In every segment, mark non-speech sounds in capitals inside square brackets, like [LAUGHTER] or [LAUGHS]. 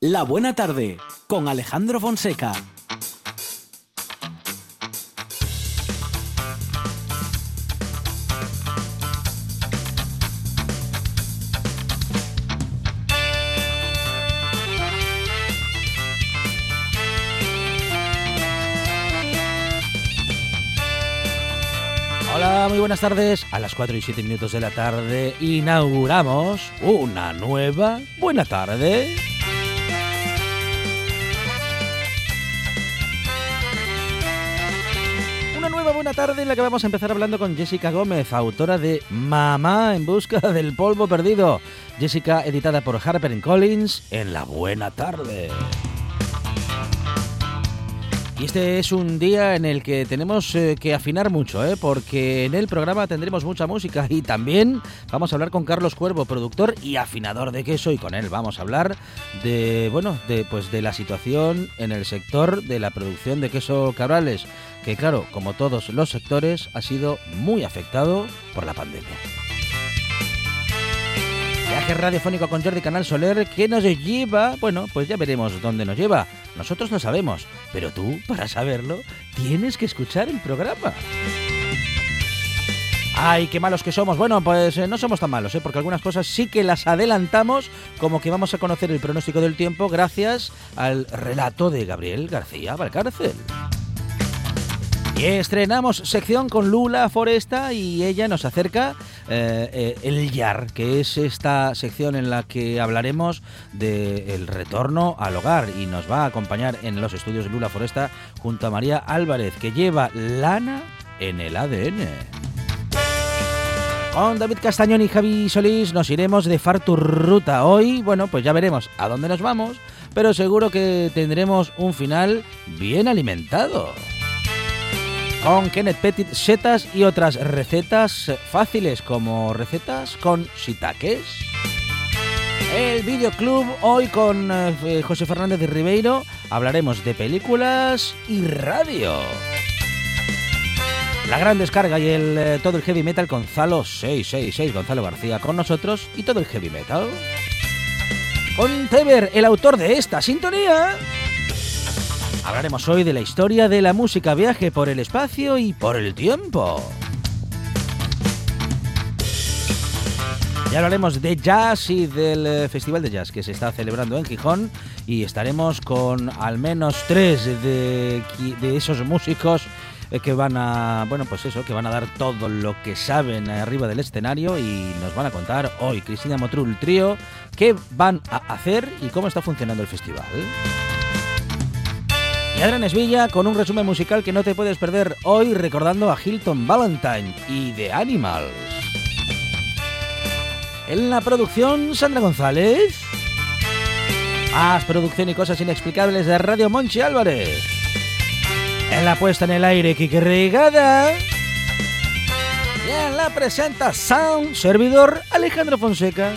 La Buena Tarde con Alejandro Fonseca. Hola, muy buenas tardes. A las 4 y 7 minutos de la tarde inauguramos una nueva Buena Tarde. Tarde en la que vamos a empezar hablando con Jessica Gómez, autora de Mamá en busca [LAUGHS] del polvo perdido. Jessica, editada por Harper Collins, en la Buena Tarde. Y este es un día en el que tenemos eh, que afinar mucho, ¿eh? porque en el programa tendremos mucha música y también vamos a hablar con Carlos Cuervo, productor y afinador de queso, y con él vamos a hablar de, bueno, de, pues de la situación en el sector de la producción de queso cabrales, que claro, como todos los sectores, ha sido muy afectado por la pandemia. Viaje radiofónico con Jordi Canal Soler que nos lleva, bueno, pues ya veremos dónde nos lleva. Nosotros lo sabemos, pero tú, para saberlo, tienes que escuchar el programa. Ay, qué malos que somos. Bueno, pues eh, no somos tan malos, ¿eh? porque algunas cosas sí que las adelantamos, como que vamos a conocer el pronóstico del tiempo gracias al relato de Gabriel García Valcárcel. Estrenamos sección con Lula Foresta y ella nos acerca eh, eh, el YAR, que es esta sección en la que hablaremos del retorno al hogar y nos va a acompañar en los estudios de Lula Foresta junto a María Álvarez, que lleva lana en el ADN. Con David Castañón y Javi Solís nos iremos de Fartur Ruta. Hoy, bueno, pues ya veremos a dónde nos vamos, pero seguro que tendremos un final bien alimentado con Kenneth Petit, setas y otras recetas fáciles como recetas con shiitakes. El videoclub hoy con eh, José Fernández de Ribeiro hablaremos de películas y radio. La gran descarga y el eh, todo el heavy metal Gonzalo 666 Gonzalo García con nosotros y todo el heavy metal. Con Teber, el autor de esta sintonía. Hablaremos hoy de la historia de la música viaje por el espacio y por el tiempo. Y hablaremos de jazz y del eh, Festival de Jazz que se está celebrando en Gijón y estaremos con al menos tres de, esos músicos eh, que van a, bueno, pues eso, que van a dar todo lo que saben arriba del escenario y nos van a contar hoy Cristina Motrul Trío qué van a hacer y cómo está funcionando el festival. Y Adrián Esvilla con un resumen musical que no te puedes perder hoy recordando a Hilton Valentine y The Animals. En la producción, Sandra González. Más producción y cosas inexplicables de Radio Monchi Álvarez. En la puesta en el aire, Kike Regada. Y en la presenta Sound, servidor Alejandro Fonseca.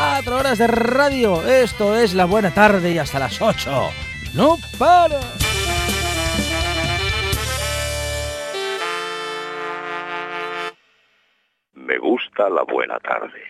Cuatro horas de radio. Esto es la buena tarde y hasta las ocho. ¡No para! Me gusta la buena tarde.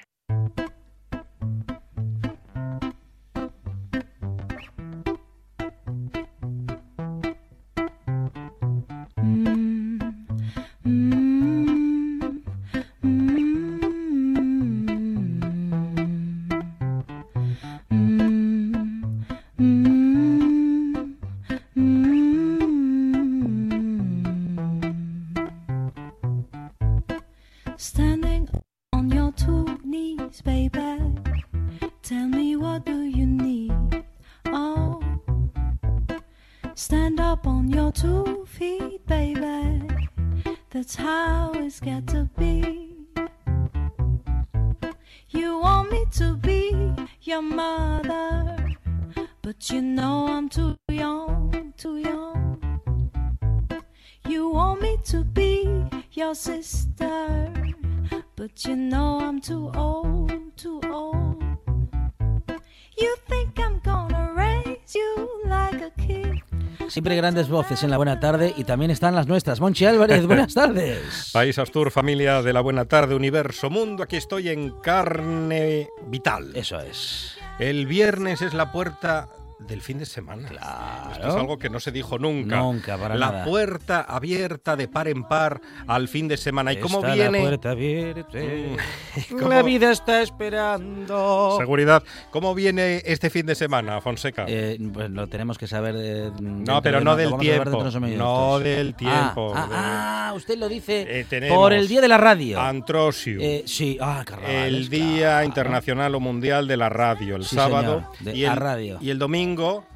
Siempre grandes voces en la buena tarde y también están las nuestras. Monchi Álvarez, buenas [LAUGHS] tardes. País Astur, familia de la buena tarde, universo, mundo. Aquí estoy en carne vital. Eso es. El viernes es la puerta del fin de semana. Claro. Esto es algo que no se dijo nunca. Nunca, para la nada. puerta abierta de par en par al fin de semana. ¿Y cómo Está viene? La puerta abierta. [LAUGHS] ¿Cómo- La vida está esperando. Seguridad. ¿Cómo viene este fin de semana, Fonseca? Eh, pues lo tenemos que saber. eh, no, pero de- no del vamos a saber tiempo. de. No del tiempo. Ah, ah, ah, usted lo dice Eh, por el día de la radio. Antrosiu. Eh, sí, ah, carnavales, el Día claro. Internacional o Mundial de la Radio, el Sí, sábado. de- y, el, radio. y el domingo,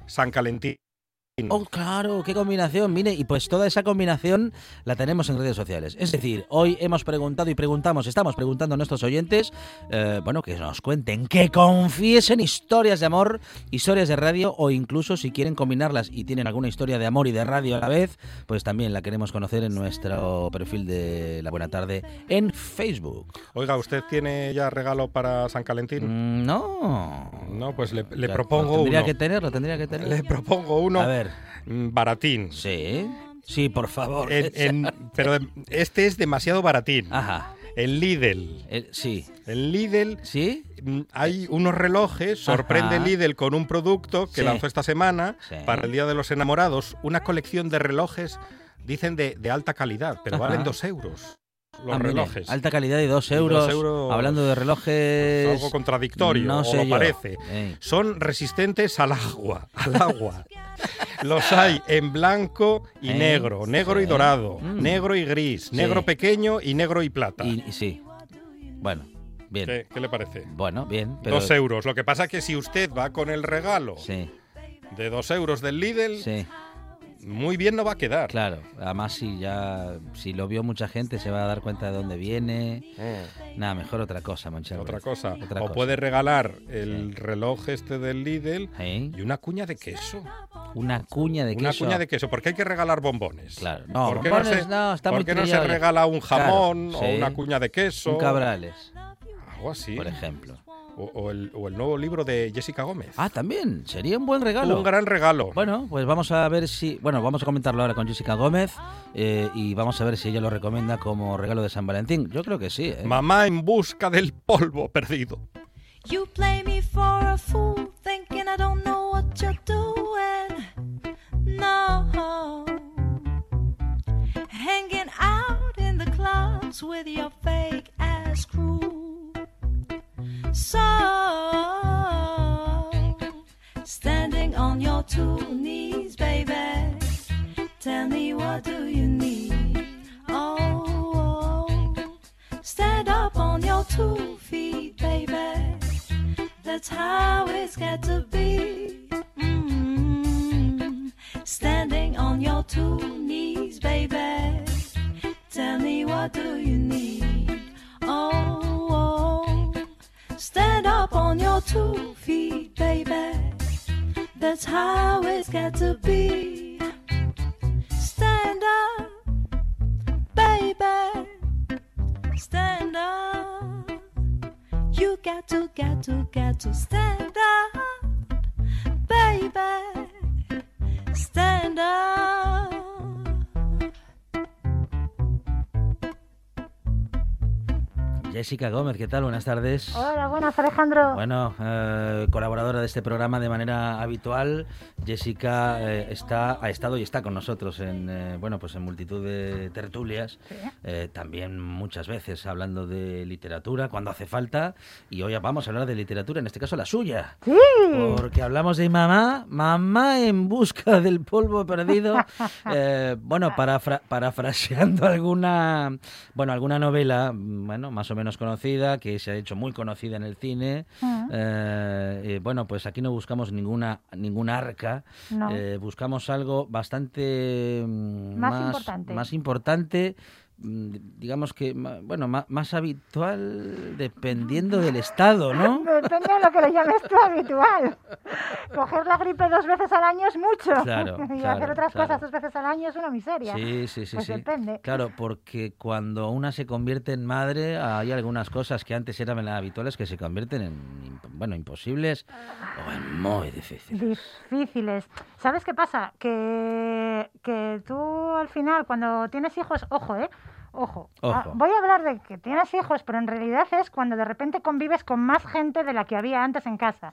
San Calentín. Oh, claro, qué combinación. Mire, y pues toda esa combinación la tenemos en redes sociales. Es decir, hoy hemos preguntado y preguntamos, estamos preguntando a nuestros oyentes, eh, bueno, que nos cuenten, que confiesen historias de amor, historias de radio, o incluso si quieren combinarlas y tienen alguna historia de amor y de radio a la vez, pues también la queremos conocer en nuestro perfil de La Buena Tarde en Facebook. Oiga, ¿usted tiene ya regalo para San Calentín? Mm, no. No, pues le, le Lo propongo tendría uno. que tenerlo, tendría que tenerlo. Le propongo uno A ver, baratín. sí, sí, por favor. En- en- pero este es demasiado baratín. Ajá. En Lidl. El- sí. En Lidl ¿Sí? mm, hay unos relojes, sorprende Ajá. Lidl con un producto que Sí. lanzó esta semana Sí. para el Día de los Enamorados, una colección de relojes, dicen de, de alta calidad, pero Ajá. valen dos euros los Ah, mire, relojes. alta calidad y dos Y dos euros. euros, Hablando de relojes. algo contradictorio, no o lo yo. parece. Ey. Son resistentes al agua, al agua. [LAUGHS] Los hay en blanco y Eh, negro, negro y dorado, Mm. negro y gris, Sí. negro pequeño y negro y plata. Y, y sí. Bueno, bien. ¿Qué, qué le parece? Bueno, bien. Pero, Dos euros. Lo que pasa es que si usted va con el regalo Sí, de dos euros del Lidl, sí, muy bien no va a quedar. claro. Además, si ya. Si lo vio mucha gente, se va a dar cuenta de dónde viene. Mm, Nada, mejor otra cosa, Monchero. otra cosa. Otra o cosa. puede regalar el reloj este del Lidl ¿Eh? y una cuña de queso. Una cuña de Una queso. cuña de queso, porque hay que regalar bombones. Claro. No, ¿Por qué bombones se, no, está por muy qué no se regala un Claro, jamón sí. o una cuña de queso? Un cabrales, Algo así. por ejemplo. O, o el, o el nuevo libro de Jessica Gómez. Ah, también. Sería un buen regalo. Un gran regalo. Bueno, pues vamos a ver si. Bueno, vamos a comentarlo ahora con Jessica Gómez eh, y vamos a ver si ella lo recomienda como regalo de San Valentín. Yo creo que sí. ¿eh? Mamá en busca del polvo perdido. You play me for a fool, thinking I don't know what you're doing. No. Hanging out in the clubs with your fake ass crew. So, standing on your two knees, baby. Tell me what do you need? Oh, stand up on your two feet, baby. That's how it's got to be. Mm. Standing on your two knees, baby. Tell me what do you need? Oh. Two feet, baby. That's how it's got to be. Stand up, baby. Stand up. You got to, got to, got to stand up, baby. Stand up. Jessica Gómez, ¿qué tal? Buenas tardes. Hola, buenas, Alejandro. Bueno, eh, colaboradora de este programa de manera habitual, Jessica eh, está, ha estado y está con nosotros en, eh, bueno, pues en multitud de tertulias, eh, también muchas veces hablando de literatura cuando hace falta, y hoy vamos a hablar de literatura, en este caso la suya, Sí. porque hablamos de mamá, mamá en busca [LAUGHS] del polvo perdido, bueno, parafra- parafraseando [LAUGHS] alguna, bueno, alguna novela, mm, bueno, más o menos conocida, que se ha hecho muy conocida en el cine. Mm. Eh, bueno, pues aquí no buscamos ninguna, ninguna arca, No. eh, buscamos algo bastante mm, Más más, importante. más importante, digamos que, bueno, ma- más habitual dependiendo del estado, ¿no? Depende de lo que le llames tú habitual. [LAUGHS] Coger la gripe dos veces al año es mucho. Claro, [LAUGHS] y claro, hacer otras claro. cosas dos veces al año es una miseria. Sí, sí, sí, Pues sí. depende. Claro, porque cuando una se convierte en madre, hay algunas cosas que antes eran habituales que se convierten en, bueno, imposibles o en muy difíciles. Difíciles. ¿Sabes qué pasa? Que, que tú al final, cuando tienes hijos, ojo, ¿eh? Ojo. Ojo. Ah, voy a hablar de que tienes hijos, pero en realidad es cuando de repente convives con más gente de la que había antes en casa.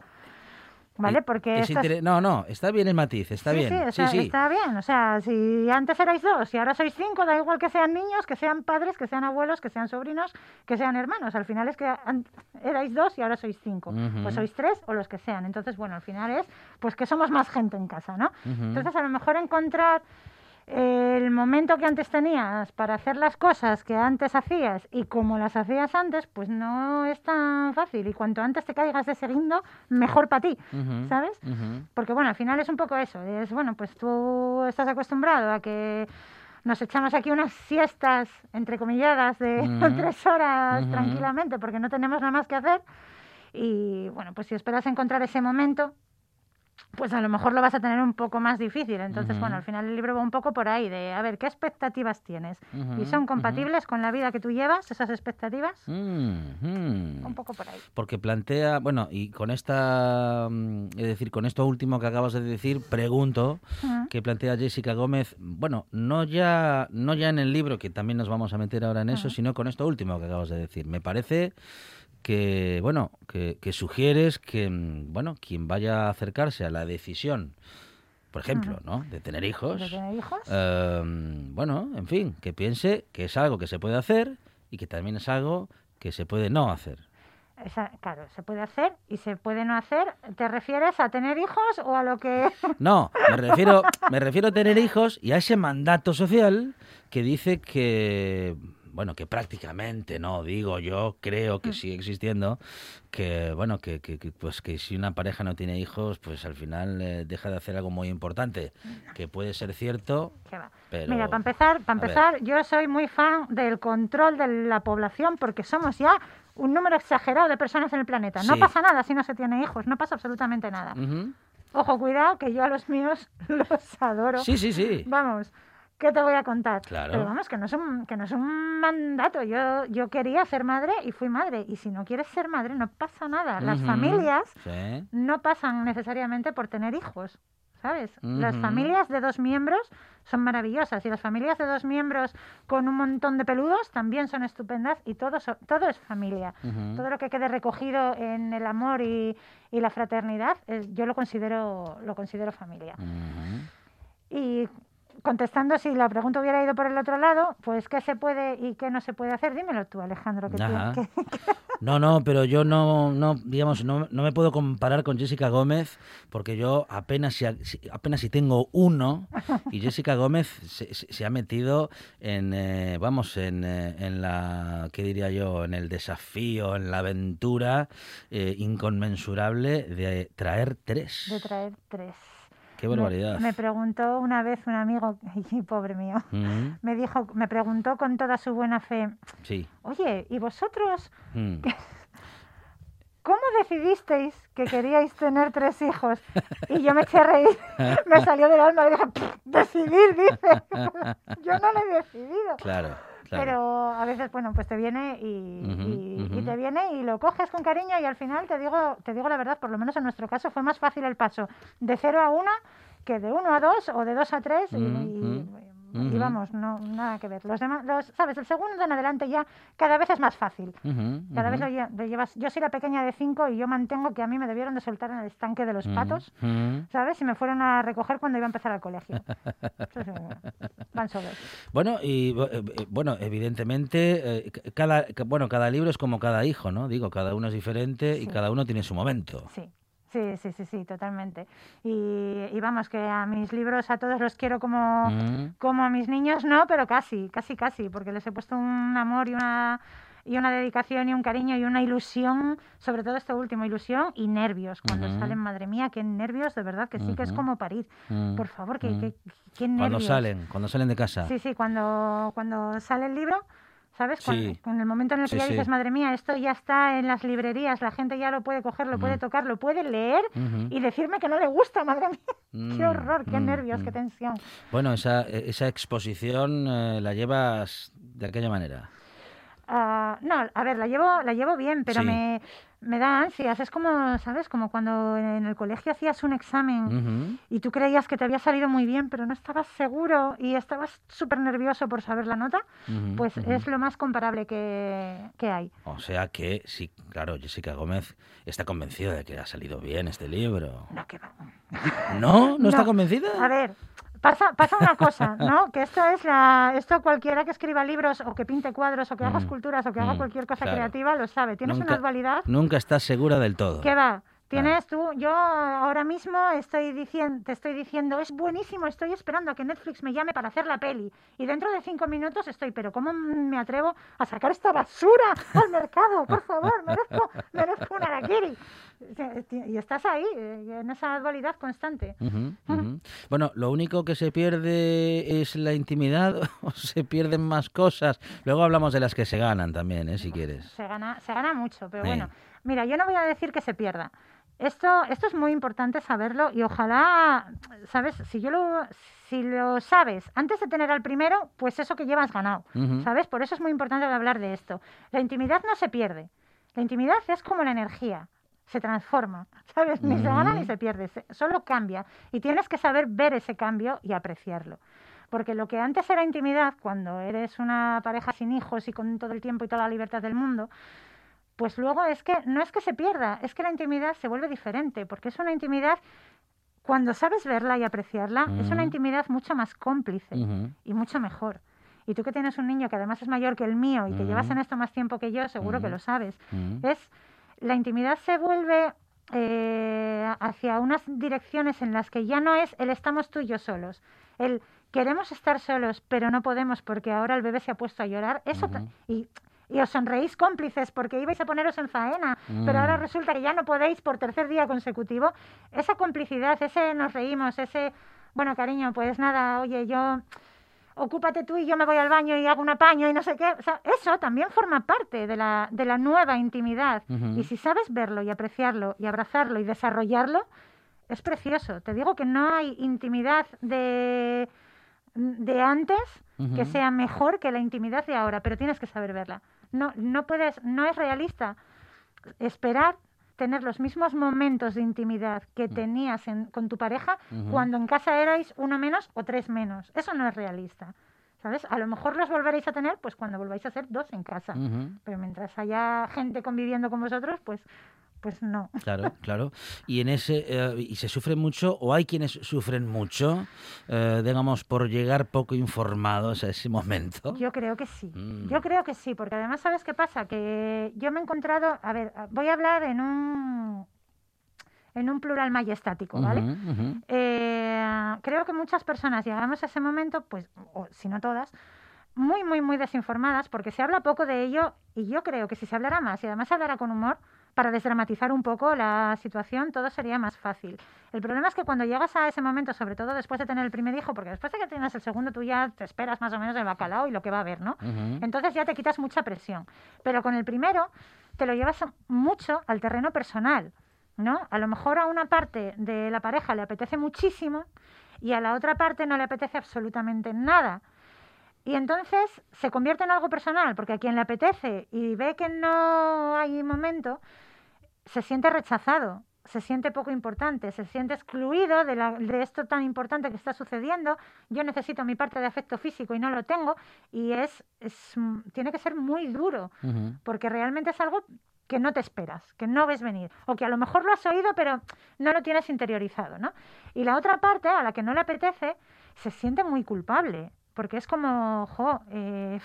¿vale? Porque es No, no, está bien el matiz, está sí, bien. Sí, o Sí, sea, sí. está bien. O sea, si antes erais dos y ahora sois cinco, da igual que sean niños, que sean padres, que sean abuelos, que sean sobrinos, que sean hermanos. Al final es que an- erais dos y ahora sois cinco. Ujú. Pues sois tres o los que sean. Entonces, bueno, al final es pues que somos más gente en casa, ¿no? Entonces, a lo mejor encontrar el momento que antes tenías para hacer las cosas que antes hacías y como las hacías antes, pues no es tan fácil. Y cuanto antes te caigas de ese guindo, mejor para ti, ¿sabes? Porque bueno, al final es un poco eso, es bueno, pues tú estás acostumbrado a que nos echamos aquí unas siestas entrecomilladas de Ujú. [LAUGHS] tres horas tranquilamente porque no tenemos nada más que hacer y bueno, pues si esperas encontrar ese momento, pues a lo mejor lo vas a tener un poco más difícil. Entonces, bueno, al final el libro va un poco por ahí de, a ver, ¿qué expectativas tienes? ¿Y son compatibles con la vida que tú llevas, esas expectativas? Un poco por ahí. Porque plantea, bueno, y con esta, mm, es decir, con esto último que acabas de decir, pregunto, que plantea Jessica Gómez, bueno, no ya, no ya en el libro, que también nos vamos a meter ahora en eso, sino con esto último que acabas de decir. Me parece que, bueno, que, que sugieres que, mm, bueno, quien vaya a acercarse a la decisión, por ejemplo, ¿no?, de tener hijos, ¿De tener hijos? eh, bueno, en fin, que piense que es algo que se puede hacer y que también es algo que se puede no hacer. Esa- claro, se puede hacer y se puede no hacer. ¿Te refieres a tener hijos o a lo que... [LAUGHS] No, me refiero, me refiero a tener hijos y a ese mandato social que dice que, bueno, que prácticamente, no, digo yo, creo Mm. que sigue existiendo, que, bueno, que, que- que, pues que si una pareja no tiene hijos, pues al final eh, deja de hacer algo muy importante, que puede ser cierto, pero... Mira, para empezar, para empezar, yo soy muy fan del control de la población porque somos ya un número exagerado de personas en el planeta. No Sí. pasa nada si no se tiene hijos, no pasa absolutamente nada. Ojo, cuidado, que yo a los míos [LAUGHS] los adoro. Sí, sí, sí. Vamos, ¿qué te voy a contar? Claro. Pero vamos, que no es un, que no es un mandato. Yo, yo quería ser madre y fui madre. Y si no quieres ser madre, no pasa nada. Las familias Sí. no pasan necesariamente por tener hijos, ¿sabes? Las familias de dos miembros son maravillosas y las familias de dos miembros con un montón de peludos también son estupendas y todo, so- todo es familia. Todo lo que quede recogido en el amor y, y la fraternidad, eh, yo lo considero, lo considero familia. Y contestando si la pregunta hubiera ido por el otro lado, pues qué se puede y qué no se puede hacer, dímelo tú, Alejandro. Que tú- Ajá. [LAUGHS] que- No, no, pero yo no, no digamos, no, no me puedo comparar con Jessica Gómez porque yo apenas si, si- apenas si tengo uno y Jessica Gómez se, se- se ha metido en, eh, vamos, en, eh, en la, ¿qué diría yo? En el desafío, en la aventura eh, inconmensurable de traer tres. de traer tres. Qué barbaridad. Me, preguntó una vez un amigo, [LAUGHS] y pobre mío, Mm, me dijo, me preguntó con toda su buena fe, sí. oye, ¿y vosotros Mm. [LAUGHS] cómo decidisteis que queríais tener tres hijos? Y yo me eché a reír, [LAUGHS] me salió del alma y dije, "Pff, decidir, dice. yo no lo he decidido. Claro, claro. Pero a veces, bueno, pues te viene y, Ujú, y- y ujú. te viene y lo coges con cariño y al final te digo, te digo la verdad, por lo menos en nuestro caso fue más fácil el paso de cero a una que de uno a dos o de dos a tres y, y- vamos, no nada que ver. Los demás, los, sabes, el segundo en adelante ya cada vez es más fácil. Cada vez lo, lle- lo llevas. Yo soy la pequeña de cinco y yo mantengo que a mí me debieron de soltar en el estanque de los patos. ¿sabes? Y me fueron a recoger cuando iba a empezar al colegio. [LAUGHS] Van solos. Bueno, y eh, eh, bueno, evidentemente, eh, cada, bueno, cada libro es como cada hijo, ¿no? Digo, cada uno es diferente y cada uno tiene su momento. Sí, sí, sí, sí, sí, totalmente. Y, y vamos, que a mis libros a todos los quiero como, Mm, como a mis niños, no, pero casi, casi, casi, porque les he puesto un amor y una y una dedicación y un cariño y una ilusión, sobre todo este último, ilusión y nervios. Cuando salen, madre mía, qué nervios, de verdad, que sí que es como parir. mm, Por favor, que, mm. que- qué nervios. Cuando salen, cuando salen de casa. Sí, sí, cuando, cuando sale el libro, ¿sabes? Sí. en el momento en el que Sí, ya sí. dices, madre mía, esto ya está en las librerías, la gente ya lo puede coger, lo puede tocar, lo puede leer y decirme que no le gusta, [LAUGHS] madre mía. Qué Mm, horror, qué mm, nervios, qué mm. tensión. Bueno, esa, esa exposición eh, la llevas de aquella manera. Ah, no, a ver, la llevo, la llevo bien, pero me, me da ansias. Es como, ¿sabes? Como cuando en el colegio hacías un examen y tú creías que te había salido muy bien, pero no estabas seguro y estabas súper nervioso por saber la nota, pues es lo más comparable que, que hay. O sea que, sí, claro, Jessica Gómez está convencida de que ha salido bien este libro. No, que va. ¿No? ¿No, está No. convencida? A ver, pasa, pasa una cosa, [LAUGHS] ¿no? Que esto es la, esto cualquiera que escriba libros o que pinte cuadros o que haga Mm, esculturas o que haga mm, cualquier cosa claro. creativa lo sabe. Tienes Nunca- una dualidad Nunca estás segura del todo. ¿Qué va? Tienes tú, yo ahora mismo estoy diciendo, te estoy diciendo, es buenísimo, estoy esperando a que Netflix me llame para hacer la peli. Y dentro de cinco minutos estoy, pero ¿cómo me atrevo a sacar esta basura al mercado? Por favor, merezco, [LAUGHS] merezco un araquiri. Y estás ahí, eh, en esa dualidad constante. Ujú. Bueno, lo único que se pierde es la intimidad [LAUGHS] o se pierden más cosas. Luego hablamos de las que se ganan también, ¿eh? si quieres. Se gana, se gana mucho, pero Sí. bueno, mira, yo no voy a decir que se pierda. Esto, esto es muy importante saberlo y ojalá, ¿sabes? Si yo lo, si lo sabes antes de tener al primero, pues eso que llevas ganado. ¿sabes? Por eso es muy importante hablar de esto. La intimidad no se pierde. La intimidad es como la energía, se transforma, [LAUGHS] ¿sabes? Ni se gana ni se pierde, se- solo cambia. Y tienes que saber ver ese cambio y apreciarlo. Porque lo que antes era intimidad, cuando eres una pareja sin hijos y con todo el tiempo y toda la libertad del mundo, pues luego es que no es que se pierda, es que la intimidad se vuelve diferente, porque es una intimidad, cuando sabes verla y apreciarla, es una intimidad mucho más cómplice y mucho mejor. Y tú que tienes un niño que además es mayor que el mío y que llevas en esto más tiempo que yo, seguro que lo sabes, es la intimidad se vuelve eh, hacia unas direcciones en las que ya no es el estamos tú y yo solos, el queremos estar solos pero no podemos porque ahora el bebé se ha puesto a llorar, eso y, y os sonreís cómplices porque ibais a poneros en faena, pero ahora Mm. resulta que ya no podéis por tercer día consecutivo, esa complicidad, ese nos reímos, ese bueno cariño, pues nada, oye yo ocúpate tú y yo me voy al baño y hago un apaño y no sé qué. O sea, eso también forma parte de la, de la nueva intimidad. Y si sabes verlo y apreciarlo y abrazarlo y desarrollarlo, es precioso. Te digo que no hay intimidad de, de antes que sea mejor que la intimidad de ahora, pero tienes que saber verla. No, no puedes, no es realista esperar tener los mismos momentos de intimidad que tenías en- con tu pareja cuando en casa erais uno menos o tres menos. Eso no es realista. ¿Sabes? A lo mejor los volveréis a tener pues cuando volváis a ser dos en casa. Pero mientras haya gente conviviendo con vosotros, pues, pues no. Claro, [LAUGHS] claro. Y en ese eh, y se sufre mucho o hay quienes sufren mucho, eh, digamos por llegar poco informados a ese momento. Yo creo que sí. Mm. Yo creo que sí, porque además, ¿sabes qué pasa? Que yo me he encontrado, a ver, voy a hablar en un en un plural majestático, ¿vale? Eh, creo que muchas personas llegamos a ese momento, pues, o si no todas, muy, muy, muy desinformadas, porque se habla poco de ello y yo creo que si se hablara más y además se hablara con humor, para desdramatizar un poco la situación, todo sería más fácil. El problema es que cuando llegas a ese momento, sobre todo después de tener el primer hijo, porque después de que tienes el segundo, tú ya te esperas más o menos el bacalao y lo que va a haber, ¿no? Entonces ya te quitas mucha presión. Pero con el primero te lo llevas mucho al terreno personal, ¿no? A lo mejor a una parte de la pareja le apetece muchísimo y a la otra parte no le apetece absolutamente nada. Y entonces se convierte en algo personal, porque a quien le apetece y ve que no hay momento, se siente rechazado, se siente poco importante, se siente excluido de, la- de esto tan importante que está sucediendo. Yo necesito mi parte de afecto físico y no lo tengo, y es, es tiene que ser muy duro, porque realmente es algo que no te esperas, que no ves venir, o que a lo mejor lo has oído, pero no lo tienes interiorizado, ¿no? Y la otra parte, a la que no le apetece, se siente muy culpable, porque es como, jo, eh,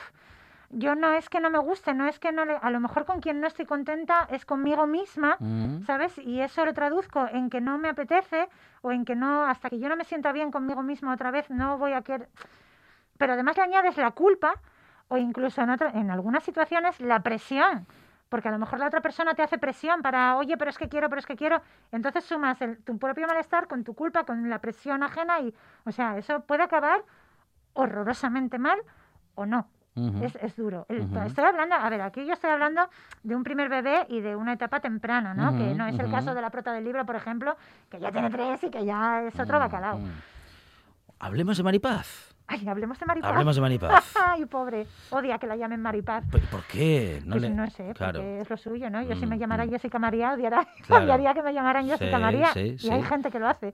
yo no es que no me guste, no es que no le, a lo mejor con quien no estoy contenta es conmigo misma. ¿sabes? Y eso lo traduzco en que no me apetece o en que no, hasta que yo no me sienta bien conmigo misma otra vez, no voy a querer. Pero además le añades la culpa o incluso en, otra- en algunas situaciones la presión. Porque a lo mejor la otra persona te hace presión para, oye, pero es que quiero, pero es que quiero. Entonces sumas el- tu propio malestar con tu culpa, con la presión ajena y, o sea, eso puede acabar horrorosamente mal o no. Ujú. Es, es duro. El- Ujú. Estoy hablando, a ver, aquí yo estoy hablando de un primer bebé y de una etapa temprana, ¿no? que Ujú, no es el caso de la prota del libro, por ejemplo, que ya tiene tres y que ya es otro bacalao. Hablemos de Maripaz. Ay, hablemos de Maripaz. Hablemos de Maripaz. [LAUGHS] Ay, pobre. Odia que la llamen Maripaz. ¿Por por qué? Pues le- no sé, Claro. porque es lo suyo, ¿no? Yo si me Mm, llamara mm. Jessica María, odiará, [LAUGHS] Claro. odiaría que me llamaran Jessica Sí, María. sí, y sí. hay gente que lo hace.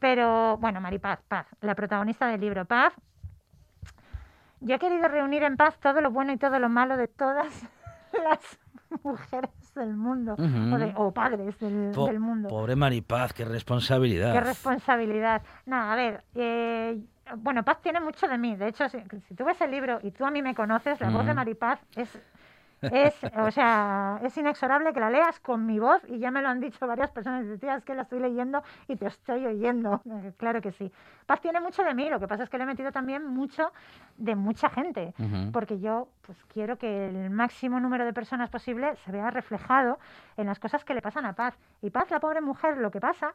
Pero bueno, Maripaz, Paz, la protagonista del libro Paz. Yo he querido reunir en Paz todo lo bueno y todo lo malo de todas [LAUGHS] las mujeres del mundo, o, de- o padres del, Po- del mundo. Pobre Maripaz, qué responsabilidad. Qué responsabilidad. No, a ver, eh, bueno, Paz tiene mucho de mí. De hecho, si, si tú ves el libro y tú a mí me conoces, la voz de. Maripaz es, es, o sea, es inexorable que la leas con mi voz y ya me lo han dicho varias personas. Tía, es que la estoy leyendo y te estoy oyendo. [LAUGHS] Claro que sí. Paz tiene mucho de mí, lo que pasa es que le he metido también mucho de mucha gente porque yo pues quiero que el máximo número de personas posible se vea reflejado en las cosas que le pasan a Paz. Y Paz, la pobre mujer, lo que pasa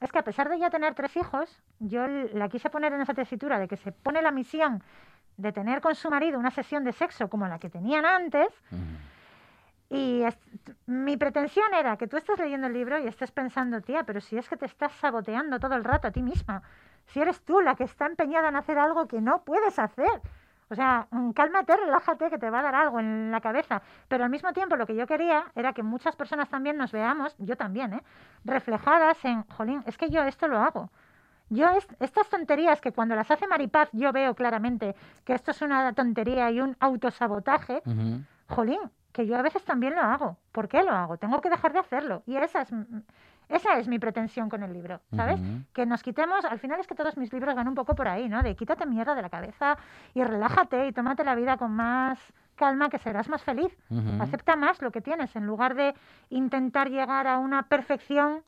es que a pesar de ya tener tres hijos, yo la quise poner en esa tesitura de que se pone la misión de tener con su marido una sesión de sexo como la que tenían antes, y es- mi pretensión era que tú estés leyendo el libro y estés pensando, tía, pero si es que te estás saboteando todo el rato a ti misma, si eres tú la que está empeñada en hacer algo que no puedes hacer. O sea, mm, cálmate, relájate, que te va a dar algo en la cabeza. Pero al mismo tiempo lo que yo quería era que muchas personas también nos veamos, yo también, ¿eh? reflejadas en, jolín, es que yo esto lo hago. Yo es- estas tonterías que cuando las hace Maripaz yo veo claramente que esto es una tontería y un autosabotaje, jolín, que yo a veces también lo hago. ¿Por qué lo hago? Tengo que dejar de hacerlo. Y esa es, esa es mi pretensión con el libro, ¿sabes? Que nos quitemos, al final es que todos mis libros van un poco por ahí, ¿no? De quítate mierda de la cabeza y relájate y tómate la vida con más calma que serás más feliz. Acepta más lo que tienes en lugar de intentar llegar a una perfección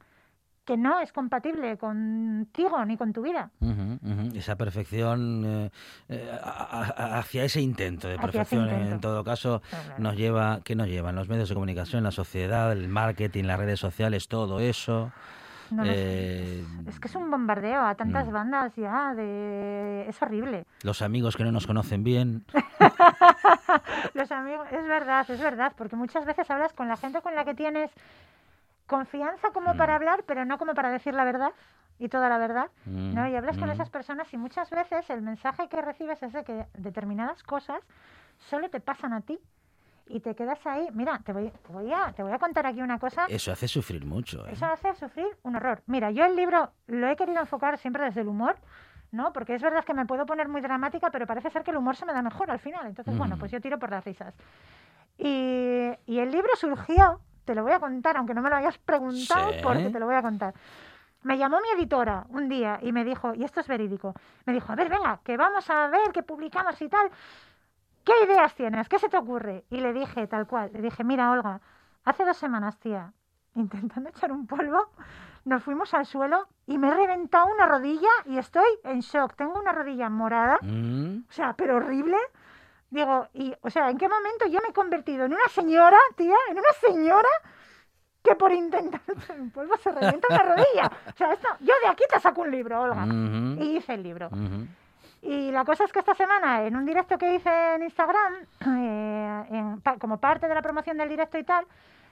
que no es compatible contigo ni con tu vida. Ujú, ujú. Esa perfección eh, eh, hacia ese intento de perfección, en intento. todo caso, Claro, nos lleva, ¿qué nos llevan? Los medios de comunicación, la sociedad, el marketing, las redes sociales, todo eso. No sé. eh, Es que es un bombardeo a tantas Mm. bandas ya de... Es horrible. Los amigos que no nos conocen bien. [LAUGHS] Los amigos, es verdad, es verdad, porque muchas veces hablas con la gente con la que tienes confianza como Mm. para hablar, pero no como para decir la verdad y toda la verdad, ¿no? Mm, Y hablas con mm. esas personas y muchas veces el mensaje que recibes es de que determinadas cosas solo te pasan a ti y te quedas ahí. Mira, te voy, te voy, a, te voy a contar aquí una cosa. Eso hace sufrir mucho. ¿eh? Eso hace sufrir un horror. Mira, yo el libro lo he querido enfocar siempre desde el humor, ¿no? Porque es verdad que me puedo poner muy dramática, pero parece ser que el humor se me da mejor al final. Entonces, bueno, pues yo tiro por las risas. Y, y el libro surgió, te lo voy a contar, aunque no me lo hayas preguntado, Sí. porque te lo voy a contar. Me llamó mi editora un día y me dijo, y esto es verídico, me dijo, a ver, venga, que vamos a ver, que publicamos y tal. ¿Qué ideas tienes? ¿Qué se te ocurre? Y le dije tal cual, le dije, mira, Olga, hace dos semanas, tía, intentando [LAUGHS] echar un polvo, nos fuimos al suelo y me he reventado una rodilla y estoy en shock. Tengo una rodilla morada, Mm, o sea, pero horrible. Digo, y, o sea, ¿en qué momento yo me he convertido en una señora, tía, en una señora que por intentar [LAUGHS] un polvo se revienta una rodilla? O sea, esto, yo de aquí te saco un libro, Olga. ujú, Y hice el libro. ujú. Y la cosa es que esta semana, en un directo que hice en Instagram, [CLEARS THROAT] eh, en pa- como parte de la promoción del directo y tal,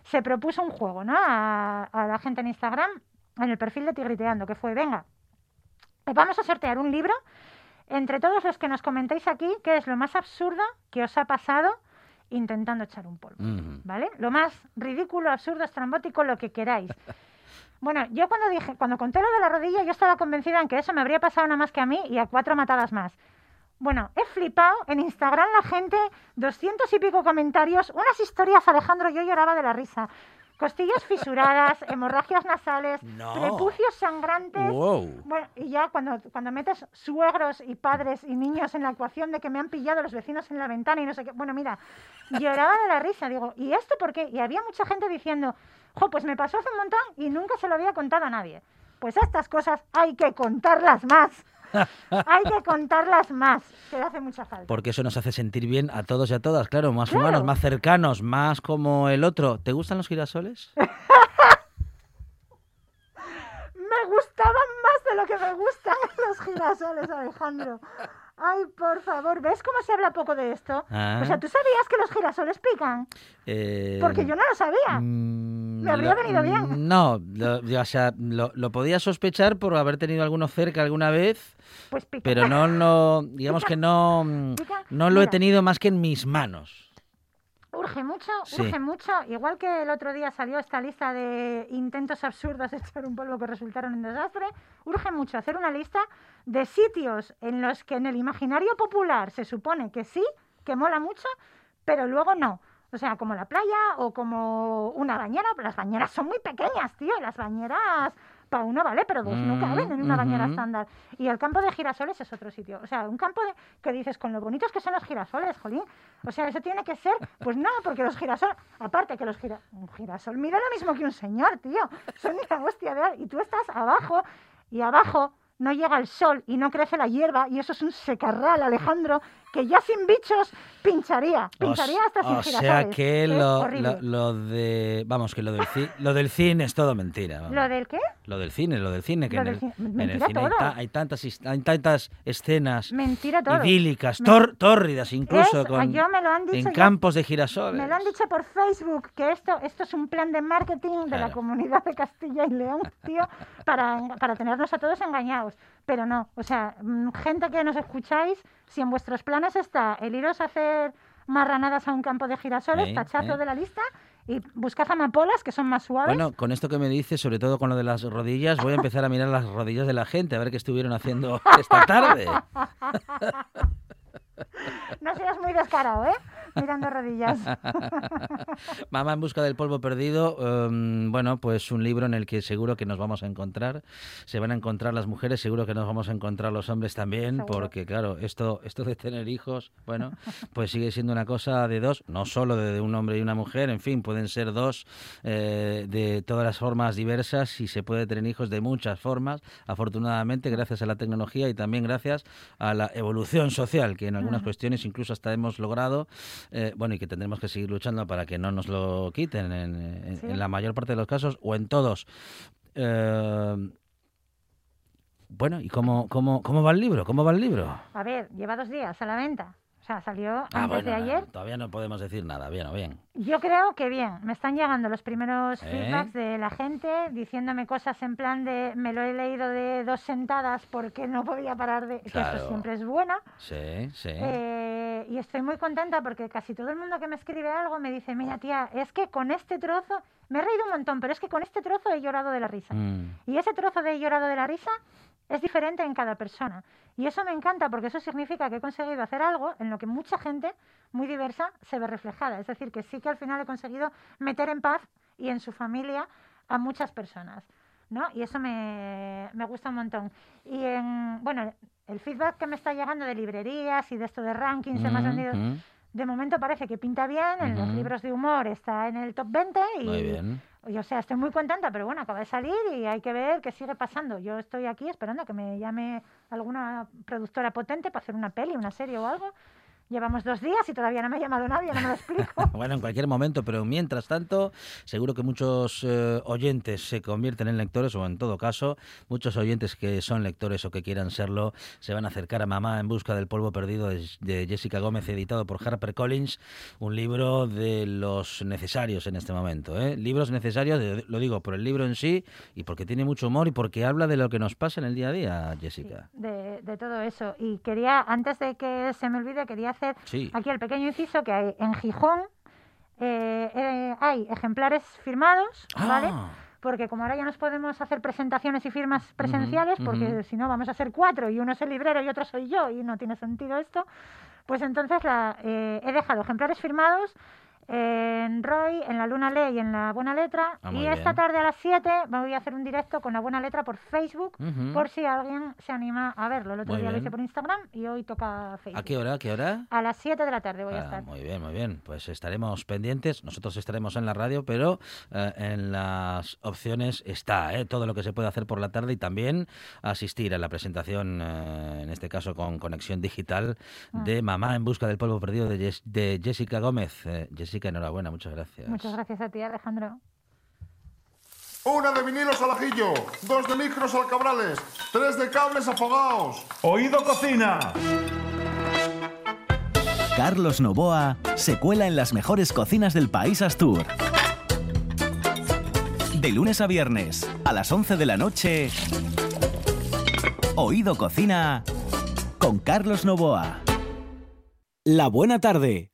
se propuso un juego, ¿no? A, a la gente en Instagram, en el perfil de Tigriteando, que fue, venga, vamos a sortear un libro entre todos los que nos comentéis aquí qué es lo más absurdo que os ha pasado intentando echar un polvo. ¿vale? Lo más ridículo, absurdo, estrambótico, lo que queráis. [LAUGHS] Bueno, yo cuando dije, cuando conté lo de la rodilla, yo estaba convencida en que eso me habría pasado nada más que a mí y a cuatro matadas más. Bueno, he flipado. En Instagram la gente, doscientos y pico comentarios, unas historias, Alejandro, yo lloraba de la risa. Costillas fisuradas, [LAUGHS] hemorragias nasales, No. prepucios sangrantes. Wow. Bueno, y ya cuando, cuando metes suegros y padres y niños en la ecuación de que me han pillado los vecinos en la ventana y no sé qué, bueno, mira, lloraba de la risa, digo, ¿y esto por qué? Y había mucha gente diciendo, jo, pues me pasó hace un montón y nunca se lo había contado a nadie. Pues estas cosas hay que contarlas más. Hay que contarlas más, que hace mucha falta. Porque eso nos hace sentir bien a todos y a todas, claro, más Claro. humanos, más cercanos, más como el otro. ¿Te gustan los girasoles? [LAUGHS] Me gustaban más de lo que me gustan [LAUGHS] los girasoles, Alejandro. Ay, por favor, ¿ves cómo se habla poco de esto? Ah. O sea, ¿tú sabías que los girasoles pican? Eh, Porque yo no lo sabía. mm, Me habría lo- venido bien. No, lo, yo, o sea, lo, lo podía sospechar por haber tenido alguno cerca alguna vez, Pues pican. pero no, no, digamos que no, mm, [LAUGHS] Pica. no lo he tenido más que en mis manos. Urge mucho, Sí. urge mucho. Igual que el otro día salió esta lista de intentos absurdos de [LAUGHS] echar un polvo que resultaron en desastre, urge mucho hacer una lista de sitios en los que en el imaginario popular se supone que sí, que mola mucho, pero luego no. O sea, como la playa o como una bañera. Las bañeras son muy pequeñas, tío. Las bañeras para uno vale, pero dos no Mm, caben en una bañera estándar. Y el campo de girasoles es otro sitio. O sea, un campo de, que dices, con lo bonitos que son los girasoles, jolín. O sea, eso tiene que ser, pues no, porque los girasoles, aparte que los gira, un girasol mide lo mismo que un señor, tío. Son una hostia de... Y tú estás abajo y abajo no llega el sol y no crece la hierba y eso es un secarral, Alejandro, que ya sin bichos pincharía. Pincharía hasta sin o sea que lo, lo, lo de, vamos, que lo del, ci- lo del cine es todo mentira. vamos. ¿Lo del qué? Lo del cine, lo del cine, que en el, cine. en el cine hay, todo. ta- hay tantas, hay tantas escenas Mentira todo. idílicas, tor- tórridas incluso, Es- con, yo me lo han dicho en campos de girasoles. Me lo han dicho por Facebook que esto, esto es un plan de marketing de la comunidad de Castilla y León, tío, para, para tenernos a todos engañados. Pero no, o sea, mm, gente que nos escucháis, si en vuestros planes está el iros a hacer marranadas a un campo de girasoles, Sí, tachazo de la lista, y buscad amapolas, que son más suaves. Bueno, con esto que me dices, sobre todo con lo de las rodillas, voy a empezar a mirar las rodillas de la gente, a ver qué estuvieron haciendo esta tarde. [LAUGHS] No seas muy descarado, ¿eh? Mirando rodillas. [LAUGHS] Mamá en busca del polvo perdido, em, bueno, pues un libro en el que seguro que nos vamos a encontrar. Se van a encontrar las mujeres, seguro que nos vamos a encontrar los hombres también, Seguro. porque claro, esto, esto de tener hijos, bueno, pues sigue siendo una cosa de dos, no solo de, un hombre y una mujer, en fin, pueden ser dos eh, de todas las formas diversas y se puede tener hijos de muchas formas, afortunadamente gracias a la tecnología y también gracias a la evolución social, que en algunas cuestiones incluso hasta hemos logrado, eh, bueno, y que tendremos que seguir luchando para que no nos lo quiten en, en- Sí. en la mayor parte de los casos o en todos. Eh, bueno, ¿y cómo, cómo, cómo va el libro? ¿Cómo va el libro? A ver, lleva dos días a la venta. O sea, salió Ah, antes bueno, de ayer. todavía no podemos decir nada, bien o bien. Yo creo que bien, me están llegando los primeros ¿Eh? feedbacks de la gente diciéndome cosas en plan de me lo he leído de dos sentadas porque no podía parar de... que Claro. eso siempre es bueno. Sí, sí. Eh, y estoy muy contenta porque casi todo el mundo que me escribe algo me dice, mira tía, es que con este trozo, me he reído un montón, pero es que con este trozo he llorado de la risa. Mm. Y ese trozo de llorado de la risa es diferente en cada persona. Y eso me encanta porque eso significa que he conseguido hacer algo en lo que mucha gente muy diversa se ve reflejada. Es decir, que sí que al final he conseguido meter en paz y en su familia a muchas personas. ¿no? Y eso me, me gusta un montón. Y en, bueno, el feedback que me está llegando de librerías y de esto de rankings de más Mm, vendidos, mm. de momento parece que pinta bien. En los libros de humor está en el top 20 y, Muy bien. y, o sea, estoy muy contenta, pero bueno, acaba de salir y hay que ver qué sigue pasando. Yo estoy aquí esperando a que me llame alguna productora potente para hacer una peli, una serie o algo. Llevamos dos días y todavía no me ha llamado nadie, no me lo explico. [LAUGHS] Bueno, en cualquier momento, pero mientras tanto, seguro que muchos eh, oyentes se convierten en lectores, o en todo caso, muchos oyentes que son lectores o que quieran serlo, se van a acercar a Mamá en busca del polvo perdido de, de Jessica Gómez, editado por HarperCollins, un libro de los necesarios en este momento. ¿eh? Libros necesarios, lo digo, por el libro en sí y porque tiene mucho humor y porque habla de lo que nos pasa en el día a día, Jessica. de, de todo eso. Y quería, antes de que se me olvide, quería hacer Sí. aquí el pequeño inciso que hay en Gijón. eh, eh, hay ejemplares firmados, ¿vale? Ah. Porque como ahora ya nos podemos hacer presentaciones y firmas presenciales, porque si no vamos a ser cuatro y uno es el librero y otro soy yo y no tiene sentido esto, pues entonces la, eh, he dejado ejemplares firmados en Roy, en la Luna Ley y en la Buena Letra. Ah, y esta tarde a las 7 voy a hacer un directo con la Buena Letra por Facebook, por si alguien se anima a verlo. El otro Muy día lo hice por Instagram y hoy toca Facebook. ¿A qué hora? ¿A qué hora? A las 7 de la tarde voy a Ah, estar. muy bien, muy bien. Pues estaremos pendientes. Nosotros estaremos en la radio, pero eh, en las opciones está ¿eh? todo lo que se puede hacer por la tarde y también asistir a la presentación, eh, en este caso con conexión digital, de Mamá en busca del polvo perdido de, de Jessica Gómez. Eh, Jessica, enhorabuena, muchas gracias. Muchas gracias a ti, Alejandro. Una de vinilos al ajillo, dos de micros al cabrales, tres de cables afogados. Oído cocina. Carlos Novoa se cuela en las mejores cocinas del país Astur. De lunes a viernes, a las 11 de la noche, Oído Cocina con Carlos Novoa. La buena tarde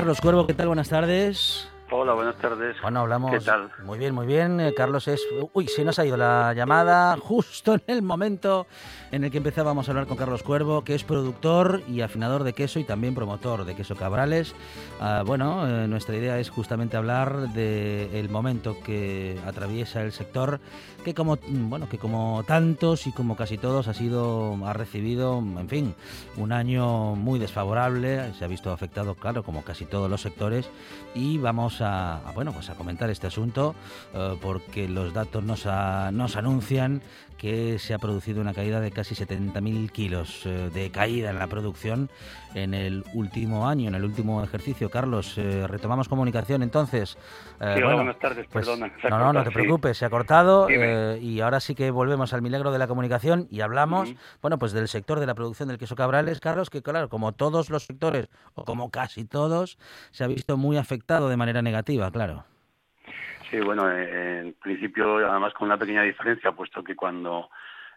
Carlos Cuervo, ¿qué tal? Buenas tardes. Hola, buenas tardes. Bueno, hablamos. ¿Qué tal? Muy bien, muy bien. Eh, Carlos es. Uy, se nos ha ido la llamada justo en el momento en el que empezábamos a hablar con Carlos Cuervo, que es productor y afinador de queso y también promotor de queso Cabrales. Ah, bueno, eh, nuestra idea es justamente hablar del momento que atraviesa el sector, que como bueno, que como tantos y como casi todos ha sido ha recibido, en fin, un año muy desfavorable. Se ha visto afectado, claro, como casi todos los sectores. Y vamos a, bueno, pues a comentar este asunto eh, porque los datos nos, nos anuncian que se ha producido una caída de casi 70.000 kilos eh, de caída en la producción en el último año, en el último ejercicio. Carlos, eh, retomamos comunicación entonces. Eh, Sí, hola, buenas tardes, perdona, ha No, no, no te sí. preocupes, se ha cortado eh, y ahora sí que volvemos al milagro de la comunicación y hablamos, bueno, pues del sector de la producción del queso Cabrales, Carlos, que claro, como todos los sectores, o como casi todos, se ha visto muy afectado de manera negativa, claro. Sí, bueno, eh, en principio, además con una pequeña diferencia, puesto que cuando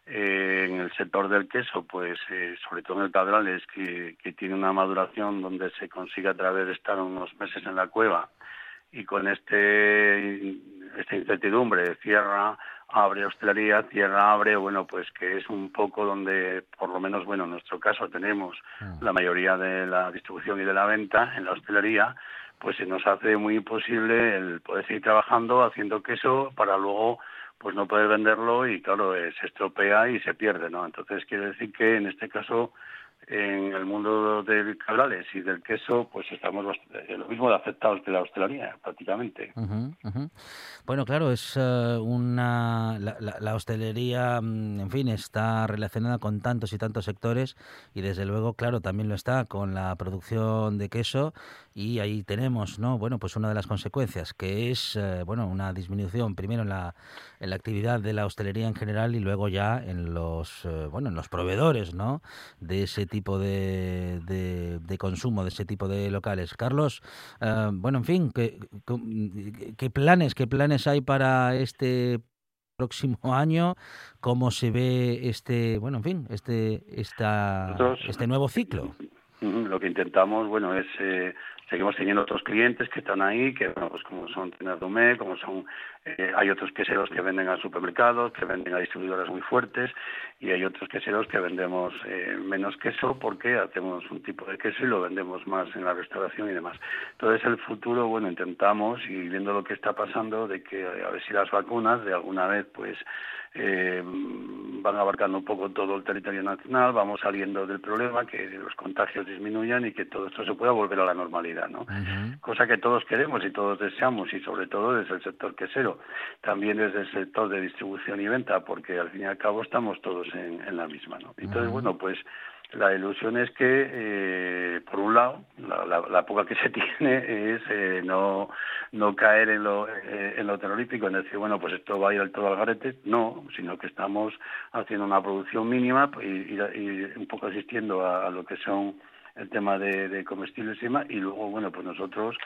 eh, en el sector del queso, pues eh, sobre todo en el Cabrales, que, que tiene una maduración donde se consigue a través de estar unos meses en la cueva y con este esta incertidumbre, cierra, abre hostelería, cierra, abre, bueno, pues que es un poco donde, por lo menos, bueno, en nuestro caso tenemos la mayoría de la distribución y de la venta en la hostelería, pues se nos hace muy imposible el poder seguir trabajando haciendo queso para luego pues no poder venderlo y claro eh, se estropea y se pierde no entonces quiere decir que en este caso en el mundo del cabrales y del queso pues estamos eh, lo mismo de afectados que la hostelería prácticamente. Bueno, claro, es eh, una la, hostelería, mm, en fin, está relacionada con tantos y tantos sectores y desde luego, claro, también lo está con la producción de queso y ahí tenemos, ¿no? Bueno, pues una de las consecuencias que es, eh, bueno, una disminución primero en la, en la actividad de la hostelería en general y luego ya en los, bueno, en los proveedores, ¿no? De ese tipo de, de, de consumo, de ese tipo de locales. Carlos, eh, bueno, en fin, ¿qué, qué- planes, qué planes hay para este próximo [LAUGHS] año? ¿Cómo se ve este, bueno, en fin, este, esta, Nosotros- este nuevo ciclo? Lo que intentamos, bueno, es eh, seguimos teniendo otros clientes que están ahí, que bueno, pues como son tiendas Domé, como son eh, hay otros queseros que venden a supermercados, que venden a distribuidoras muy fuertes y hay otros queseros que vendemos eh, menos queso porque hacemos un tipo de queso y lo vendemos más en la restauración y demás. Entonces el futuro, bueno, intentamos y viendo lo que está pasando de que a ver si las vacunas de alguna vez pues eh, van abarcando un poco todo el territorio nacional, vamos saliendo del problema, que los contagios disminuyan y que todo esto se pueda volver a la normalidad. ¿no? Cosa que todos queremos y todos deseamos y sobre todo desde el sector quesero, también desde el sector de distribución y venta, porque al fin y al cabo estamos todos en, en la misma, ¿no? Entonces, bueno, pues la ilusión es que, eh, por un lado, la, poca que se [LAUGHS] tiene es eh, no, no caer en lo, eh, en lo terrorífico, en decir, bueno, pues esto va a ir al todo al garete. No, sino que estamos haciendo una producción mínima y, y, un poco asistiendo a, lo que son el tema de, de comestibles y demás. Y luego, bueno, pues nosotros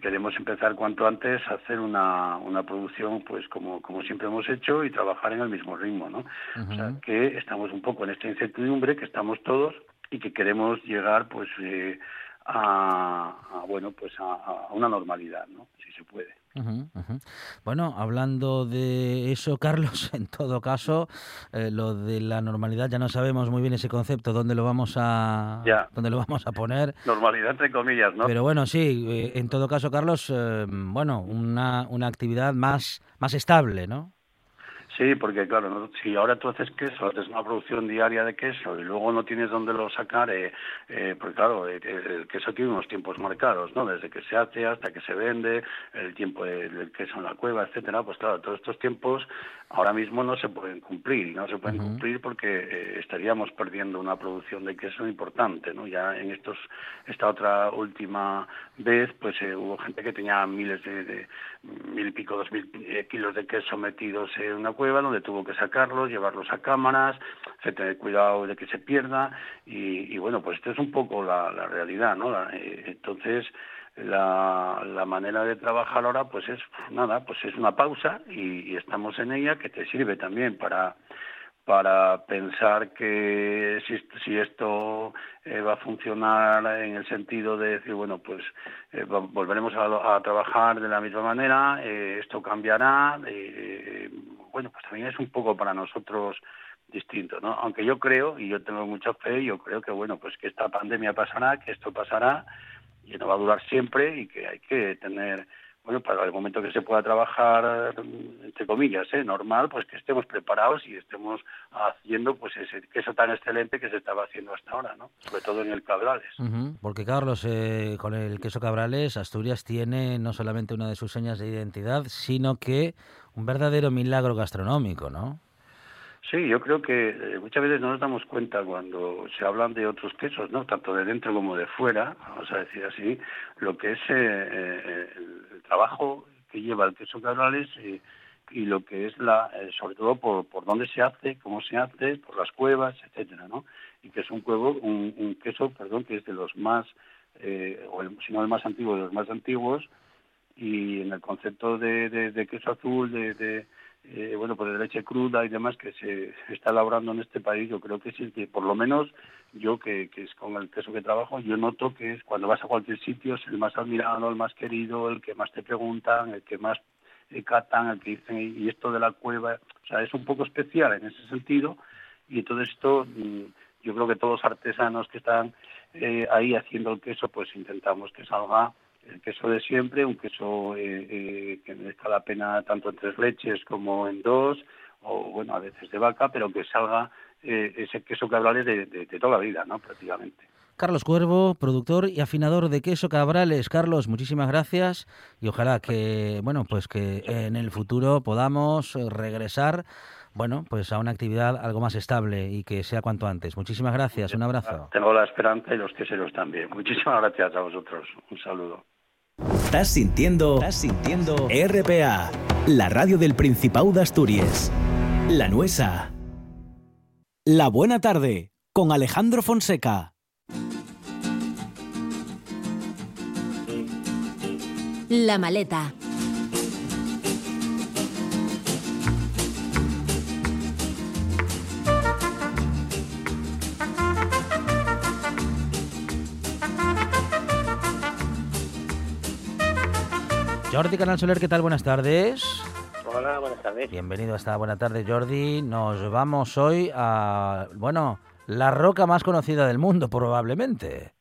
queremos empezar cuanto antes a hacer una, una producción pues como, como siempre hemos hecho y trabajar en el mismo ritmo, ¿no? Uh -huh. O sea, que estamos un poco en esta incertidumbre, que estamos todos y que queremos llegar pues eh, a, a, bueno pues a, a, una normalidad, ¿no? Si se puede. Uh -huh, uh -huh. Bueno, hablando de eso, [LAUGHS] Carlos, en todo caso, eh, lo de la normalidad ya no sabemos muy bien ese concepto, dónde lo vamos a, ya. dónde lo vamos a poner. Normalidad entre comillas, ¿no? Pero bueno, sí, eh, en todo caso, Carlos, eh, bueno, una, una actividad más, más estable, ¿no? Sí, porque claro, si ahora tú haces queso, haces una producción diaria de queso y luego no tienes dónde lo sacar, eh, eh, pues claro, eh, el queso tiene unos tiempos marcados, ¿no? Desde que se hace hasta que se vende, el tiempo del queso en la cueva, etcétera, pues claro, todos estos tiempos ahora mismo no se pueden cumplir, y no se pueden uh -huh. cumplir porque eh, estaríamos perdiendo una producción de queso importante, ¿no? Ya en estos esta otra última vez, pues eh, hubo gente que tenía miles de, de mil y pico, dos mil eh, kilos de queso metidos en una cueva donde tuvo que sacarlos, llevarlos a cámaras, se tener cuidado de que se pierda y, y bueno, pues esto es un poco la, la realidad, ¿no? La, entonces la, la manera de trabajar ahora pues es nada, pues es una pausa y, estamos en ella que te sirve también para para pensar que si, si esto eh, va a funcionar en el sentido de decir, bueno, pues eh, volveremos a, trabajar de la misma manera, eh, esto cambiará, bueno, pues también es un poco para nosotros distinto, ¿no? Aunque yo creo, y yo tengo mucha fe, yo creo que, bueno, pues que esta pandemia pasará, que esto pasará, y no va a durar siempre, y que hay que tener bueno, para el momento que se pueda trabajar, entre comillas, ¿eh? normal, pues que estemos preparados y estemos haciendo pues ese queso tan excelente que se estaba haciendo hasta ahora, ¿no? Sobre todo en el Cabrales. Porque, Carlos, eh, con el queso Cabrales, Asturias tiene no solamente una de sus señas de identidad, sino que un verdadero milagro gastronómico, ¿no? Sí, yo creo que eh, muchas veces no nos damos cuenta cuando se hablan de otros quesos, ¿no? Tanto de dentro como de fuera, vamos a decir así, lo que es eh, eh, el trabajo que lleva el queso cabrales y lo que es la, sobre todo por, por dónde se hace, cómo se hace, por las cuevas, etcétera, ¿no? Y que es un huevo, un, queso, perdón, que es de los más, o si no el más antiguo, de los más antiguos, y en el concepto de, de, queso azul, de eh, bueno, pues de leche cruda y demás que se está elaborando en este país, yo creo que sí, que por lo menos yo, que, es con el queso que trabajo, yo noto que es cuando vas a cualquier sitio es el más admirado, el más querido, el que más te preguntan, el que más eh, catan, el que dicen, y esto de la cueva, o sea, es un poco especial en ese sentido, y todo esto, yo creo que todos los artesanos que están eh, ahí haciendo el queso, pues intentamos que salga el queso de siempre, un queso eh, eh, que merezca la pena tanto en tres leches como en dos, o bueno, a veces de vaca, pero que salga eh, ese queso cabrales de, de, de, toda la vida, ¿no? Prácticamente. Carlos Cuervo, productor y afinador de queso cabrales. Carlos, muchísimas gracias y ojalá que, bueno, pues que en el futuro podamos regresar bueno, pues a una actividad algo más estable y que sea cuanto antes. Muchísimas gracias, un abrazo. Tengo la esperanza y los queseros también. Muchísimas gracias a vosotros. Un saludo. Estás sintiendo, estás sintiendo RPA, la radio del Principado de Asturias. La Nuesa. La Buena Tarde, con Alejandro Fonseca. La Maleta. Jordi Canal Soler, ¿qué tal? Buenas tardes. Hola, buenas tardes. Bienvenido a esta buena tarde, Jordi. Nos vamos hoy a, bueno, la roca más conocida del mundo, probablemente.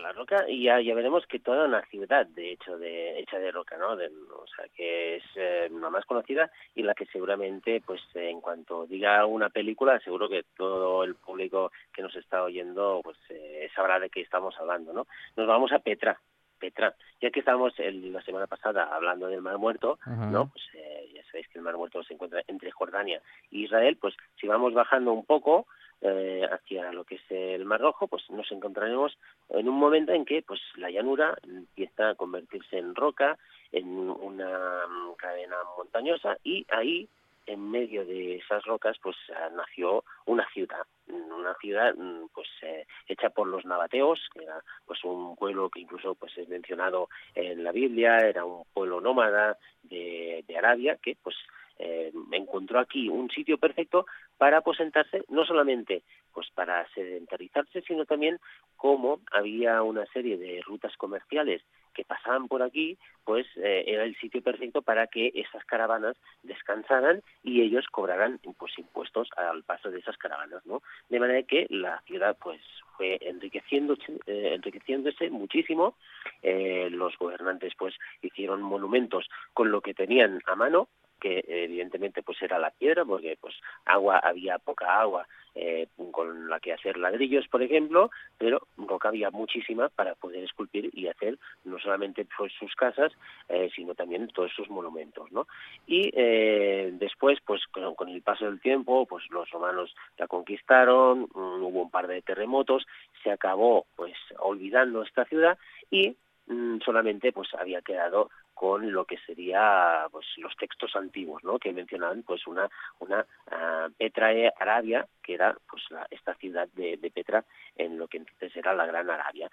La roca, y ya, ya veremos que toda una ciudad, de hecho, de, hecha de roca, ¿no? De, o sea, que es eh, la más conocida y la que seguramente, pues, en cuanto diga una película, seguro que todo el público que nos está oyendo, pues, eh, sabrá de qué estamos hablando, ¿no? Nos vamos a Petra, Petra. Ya que estábamos el- la semana pasada hablando del Mar Muerto. ¿no? Pues eh, ya sabéis que el Mar Muerto se encuentra entre Jordania e Israel, pues si vamos bajando un poco eh, hacia lo que es el Mar Rojo, pues nos encontraremos en un momento en que pues la llanura empieza a convertirse en roca, en una mm, cadena montañosa y ahí en medio de esas rocas pues ah, nació una ciudad una ciudad mm, pues eh, hecha por los nabateos que era pues un pueblo que incluso pues es mencionado en la Biblia era un pueblo nómada de, de Arabia que pues eh, encontró aquí un sitio perfecto para aposentarse no solamente pues para sedentarizarse sino también como había una serie de rutas comerciales que pasaban por aquí, pues eh, era el sitio perfecto para que esas caravanas descansaran y ellos cobraran pues impuestos al paso de esas caravanas, ¿no? De manera que la ciudad pues fue enriqueciéndose, eh, enriqueciéndose muchísimo, eh, los gobernantes pues hicieron monumentos con lo que tenían a mano, que evidentemente pues era la piedra, porque pues agua había poca agua eh, con la que hacer ladrillos, por ejemplo, pero roca había muchísima para poder esculpir y hacer no solamente pues, sus casas, eh, sino también todos sus monumentos, ¿no? Y eh, después, pues con, con el paso del tiempo, pues los romanos la conquistaron, mm, hubo un par de terremotos, se acabó pues olvidando esta ciudad y mm, solamente pues había quedado con lo que sería pues los textos antiguos no que mencionaban pues una una ah, Petra e Arabia que era pues la- esta ciudad de, Petra en lo que entonces era la Gran Arabia.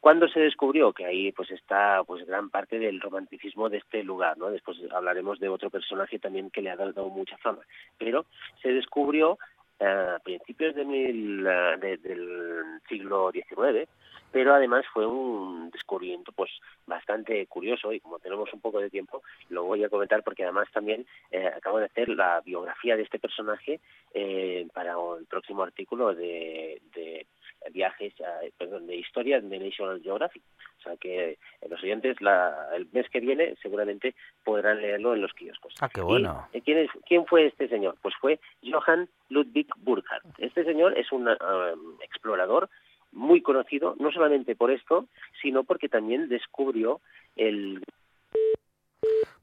Cuando se descubrió que ahí pues está pues gran parte del romanticismo de este lugar no después hablaremos de otro personaje también que le ha dado mucha fama. Pero se descubrió eh, a principios de- del siglo XIX pero además fue un descubrimiento pues bastante curioso y como tenemos un poco de tiempo lo voy a comentar porque además también eh, acabo de hacer la biografía de este personaje eh, para el próximo artículo de, de viajes, perdón, de historia de National Geographic. O sea que eh, los oyentes la- el mes que viene seguramente podrán leerlo en los kioscos. Ah, qué bueno. ¿Y, eh, ¿quién, es, ¿Quién fue este señor? Pues fue Johann Ludwig Burckhardt. Este señor es un ah, explorador muy conocido, no solamente por esto, sino porque también descubrió el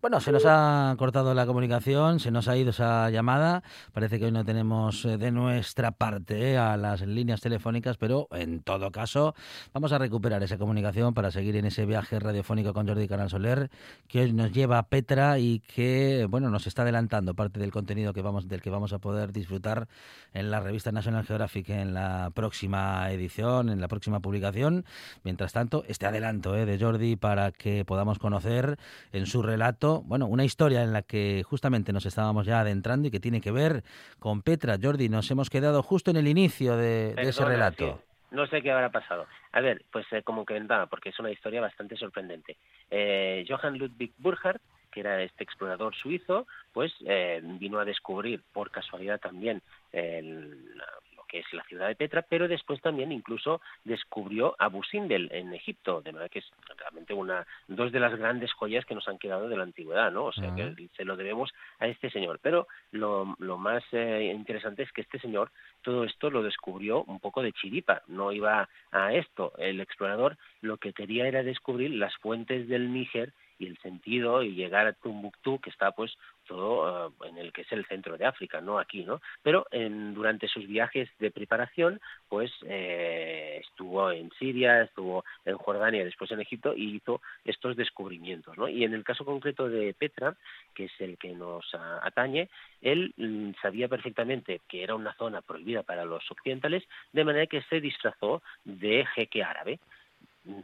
Bueno, se nos ha cortado la comunicación, se nos ha ido esa llamada. Parece que hoy no tenemos eh, de nuestra parte eh, a las líneas telefónicas, pero en todo caso vamos a recuperar esa comunicación para seguir en ese viaje radiofónico con Jordi Canal Soler, que hoy nos lleva a Petra y que bueno nos está adelantando parte del contenido que vamos del que vamos a poder disfrutar en la revista National Geographic en la próxima edición, en la próxima publicación. Mientras tanto, este adelanto eh, de Jordi para que podamos conocer en su relato, bueno, una historia en la que justamente nos estábamos ya adentrando y que tiene que ver con Petra. Jordi, nos hemos quedado justo en el inicio de, de ese relato. no sé qué habrá pasado. A ver, pues eh, como comentaba, porque es una historia bastante sorprendente. Eh, Johann Ludwig Burckhardt, que era este explorador suizo, pues eh, vino a descubrir por casualidad también el- que es la ciudad de Petra, pero después también incluso descubrió Abu Simbel en Egipto, de manera que es realmente una dos de las grandes joyas que nos han quedado de la antigüedad, ¿no? O sea, que se lo debemos a este señor. Pero lo, lo más eh, interesante es que este señor todo esto lo descubrió un poco de chiripa, no iba a esto. El explorador lo que quería era descubrir las fuentes del Níger y el sentido y llegar a Tumbuctú, que está pues todo eh, en el que es el centro de África, no aquí, ¿no? Pero en, durante sus viajes de preparación, pues eh, estuvo en Siria, estuvo en Jordania, después en Egipto y hizo estos descubrimientos, ¿no? Y en el caso concreto de Petra, que es el que nos ah, atañe, él mm, sabía perfectamente que era una zona prohibida para los occidentales, de manera que se disfrazó de jeque árabe.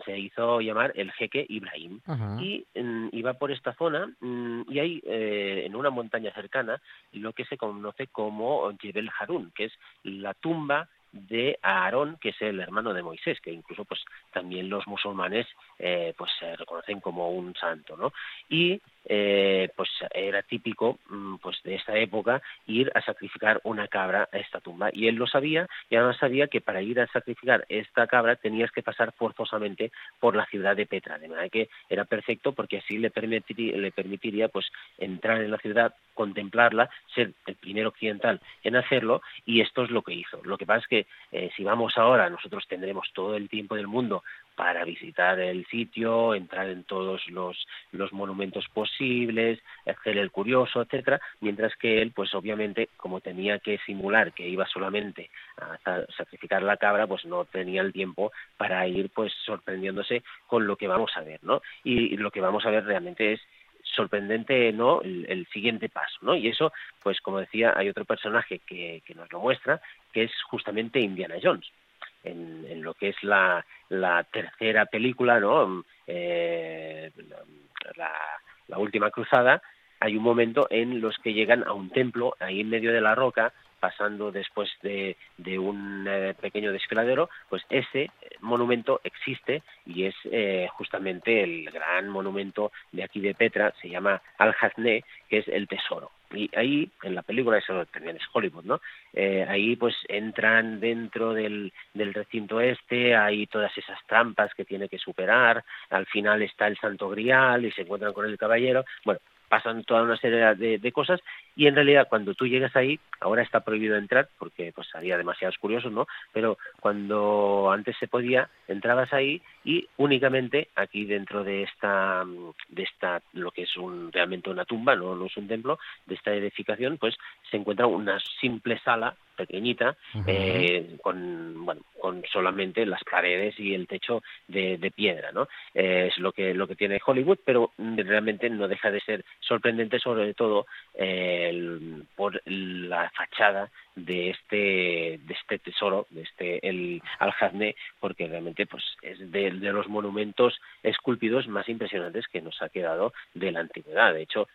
Se hizo llamar el jeque Ibrahim Ajá. y mm, iba por esta zona mm, y hay eh, en una montaña cercana lo que se conoce como Jebel Harun, que es la tumba de Aarón, que es el hermano de Moisés, que incluso pues también los musulmanes eh, pues se reconocen como un santo, ¿no? Y eh, pues era típico mm, pues de esta época ir a sacrificar una cabra a esta tumba y él lo sabía y además sabía que para ir a sacrificar esta cabra tenías que pasar forzosamente por la ciudad de Petra, de manera que era perfecto porque así le permitiría, le permitiría pues entrar en la ciudad, contemplarla, ser el primer occidental en hacerlo y esto es lo que hizo. Lo que pasa es que eh, si vamos ahora nosotros tendremos todo el tiempo del mundo para visitar el sitio, entrar en todos los, los monumentos posibles, hacer el curioso, etcétera, mientras que él, pues obviamente, como tenía que simular que iba solamente a sa- sacrificar la cabra, pues no tenía el tiempo para ir pues sorprendiéndose con lo que vamos a ver, ¿no? Y, y lo que vamos a ver realmente es sorprendente no el, el siguiente paso no y eso pues como decía hay otro personaje que, que nos lo muestra que es justamente Indiana Jones en, lo que es la, la tercera película no Eh, la, la última cruzada hay un momento en los que llegan a un templo ahí en medio de la roca pasando después de, un eh, pequeño desfiladero, pues ese eh, monumento existe y es eh, justamente el gran monumento de aquí de Petra, se llama Al-Hazné, que es el tesoro. Y ahí, en la película, eso también es Hollywood, ¿no? Eh, ahí pues entran dentro del, del recinto este, hay todas esas trampas que tiene que superar, al final está el Santo Grial y se encuentran con el caballero, bueno, pasan toda una serie de, cosas y en realidad cuando tú llegas ahí, ahora está prohibido entrar porque pues había demasiados curiosos, ¿no? Pero cuando antes se podía, entrabas ahí y únicamente aquí dentro de esta de esta lo que es un realmente una tumba, no, no es un templo, de esta edificación, pues se encuentra una simple sala pequeñita eh, con bueno con solamente las paredes y el techo de, de piedra no Eh, es lo que lo que tiene Hollywood pero realmente no deja de ser sorprendente sobre todo eh, el- por la fachada de este de este tesoro de este el Al-Hazné porque realmente pues es de, de los monumentos esculpidos más impresionantes que nos ha quedado de la antigüedad. De hecho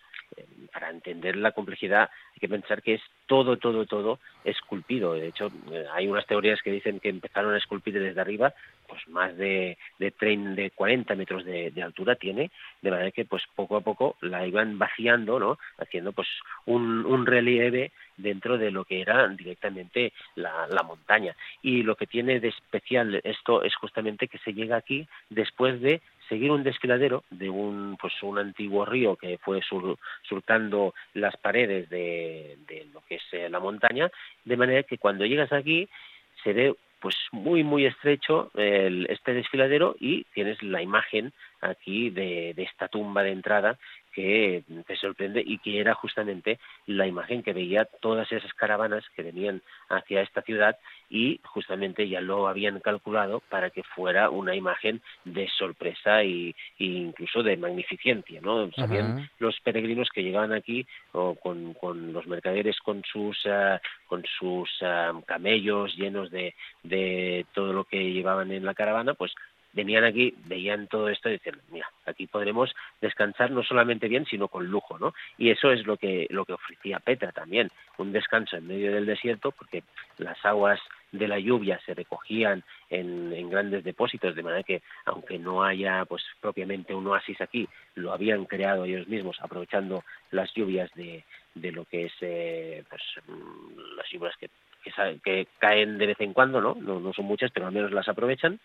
para entender la complejidad hay que pensar que es todo, todo, todo esculpido. De hecho, eh, hay unas teorías que dicen que empezaron a esculpir desde arriba, pues más de, de, trein- de 40 metros de, altura tiene, de manera que pues poco a poco la iban vaciando, ¿no? Haciendo pues un, relieve dentro de lo que era directamente la montaña. Y lo que tiene de especial esto es justamente que se llega aquí después de seguir un desfiladero de un pues un antiguo río que fue sur- surcando las paredes de, lo que es eh, la montaña de manera que cuando llegas aquí se ve pues muy muy estrecho este desfiladero y tienes la imagen aquí de esta tumba de entrada que te sorprende y que era justamente la imagen que veía todas esas caravanas que venían hacia esta ciudad y justamente ya lo habían calculado para que fuera una imagen de sorpresa y, y incluso de magnificencia, ¿no? Sabían los peregrinos que llegaban aquí o con, con los mercaderes con sus ah, con sus ah, camellos llenos de, de todo lo que llevaban en la caravana, pues venían aquí, veían todo esto y decían, mira, aquí podremos descansar no solamente bien, sino con lujo, ¿no? Y eso es lo que, lo que ofrecía Petra también, un descanso en medio del desierto, porque las aguas de la lluvia se recogían en, en grandes depósitos, de manera que aunque no haya pues propiamente un oasis aquí, lo habían creado ellos mismos, aprovechando las lluvias de, de lo que es eh, pues mm, las lluvias que, que, caen de vez en cuando. ¿no? No son muchas, pero al menos las aprovechan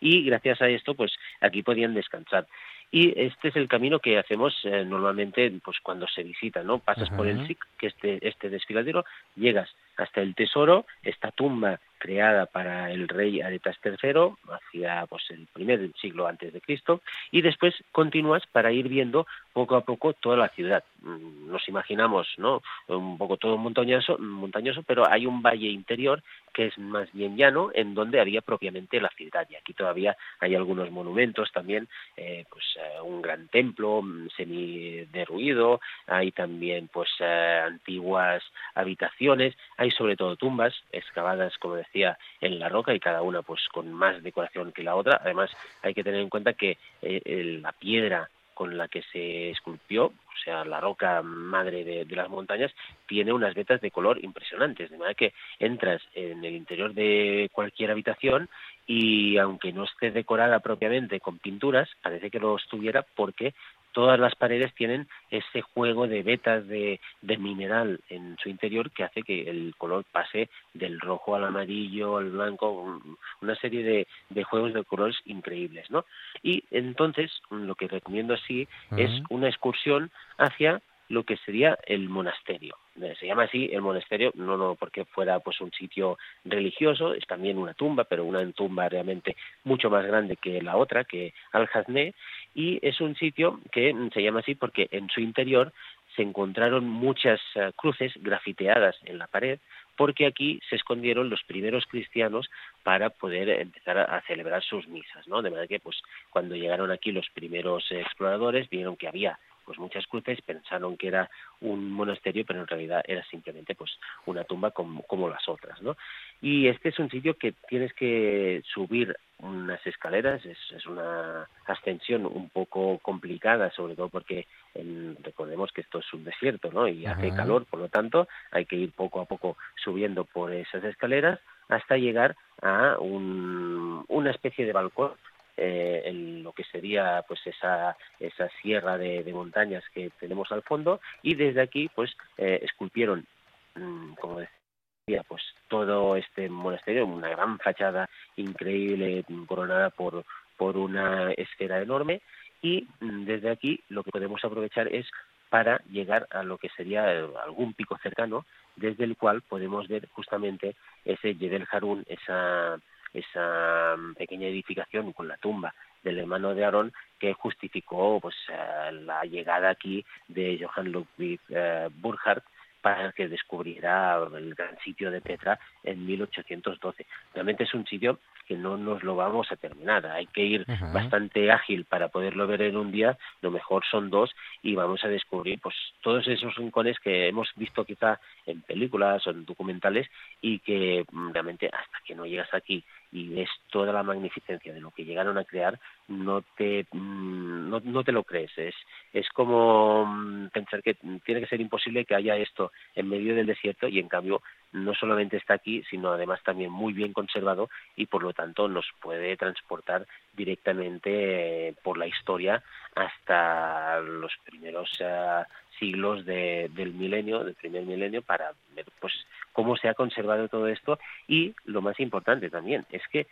y gracias a esto pues aquí podían descansar. Y este es el camino que hacemos eh, normalmente pues cuando se visita no pasas por el. SIC que este este desfiladero llegas hasta el tesoro esta tumba creada para el rey Aretas III hacia pues el primer siglo antes de Cristo y después continúas para ir viendo poco a poco toda la ciudad. Mm, nos imaginamos no un poco todo montañoso montañoso pero hay un valle interior que es más bien llano en donde había propiamente la ciudad y aquí todavía hay algunos monumentos también eh, pues eh, un gran templo mm, semi derruido hay también pues eh, antiguas habitaciones hay sobre todo tumbas excavadas como decía en la roca y cada una pues con más decoración que la otra. Además hay que tener en cuenta que eh, la piedra con la que se esculpió, o sea, la roca madre de, de las montañas, tiene unas vetas de color impresionantes, de manera que entras en el interior de cualquier habitación y aunque no esté decorada propiamente con pinturas, parece que lo estuviera porque todas las paredes tienen ese juego de vetas de, de mineral en su interior que hace que el color pase del rojo al amarillo, al blanco, un- una serie de, de juegos de colores increíbles, ¿no? Y entonces lo que recomiendo así es una excursión hacia lo que sería el monasterio. Eh, Se llama así el monasterio, no, no porque fuera pues un sitio religioso, es también una tumba, pero una tumba realmente mucho más grande que la otra, que Al-Hazné, y es un sitio que se llama así porque en su interior se encontraron muchas eh, cruces grafiteadas en la pared, porque aquí se escondieron los primeros cristianos para poder empezar a, celebrar sus misas, ¿no? De manera que, pues, cuando llegaron aquí los primeros exploradores, vieron que había pues muchas cruces, pensaron que era un monasterio, pero en realidad era simplemente pues una tumba como, como las otras, ¿no? Y este es un sitio que tienes que subir unas escaleras, es, es una ascensión un poco complicada, sobre todo porque en- recordemos que esto es un desierto, ¿no? Y hace calor, por lo tanto, hay que ir poco a poco subiendo por esas escaleras hasta llegar a un- una especie de balcón eh, en lo que sería pues esa esa sierra de, montañas que tenemos al fondo y desde aquí pues eh, esculpieron mm, como decía pues todo este monasterio una gran fachada increíble coronada por por una esfera enorme y mm, desde aquí lo que podemos aprovechar es para llegar a lo que sería eh, algún pico cercano desde el cual podemos ver justamente ese Yedel Harun, esa esa mm, pequeña edificación con la tumba del hermano de Aarón que justificó pues eh, la llegada aquí de Johann Ludwig eh, Burckhardt para que descubriera el gran sitio de Petra en 1812. Realmente es un sitio que no nos lo vamos a terminar. Hay que ir bastante ágil para poderlo ver en un día. Lo mejor son dos y vamos a descubrir pues todos esos rincones que hemos visto quizá en películas o en documentales y que mm, realmente hasta que no llegas aquí y ves toda la magnificencia de lo que llegaron a crear, no te mm, no, no te lo crees. Es es como mm, pensar que tiene que ser imposible que haya esto en medio del desierto y en cambio no solamente está aquí, sino además también muy bien conservado y por lo tanto nos puede transportar directamente eh, por la historia hasta los primeros eh, siglos de- del milenio, del primer milenio, para ver pues cómo se ha conservado todo esto y lo más importante también es que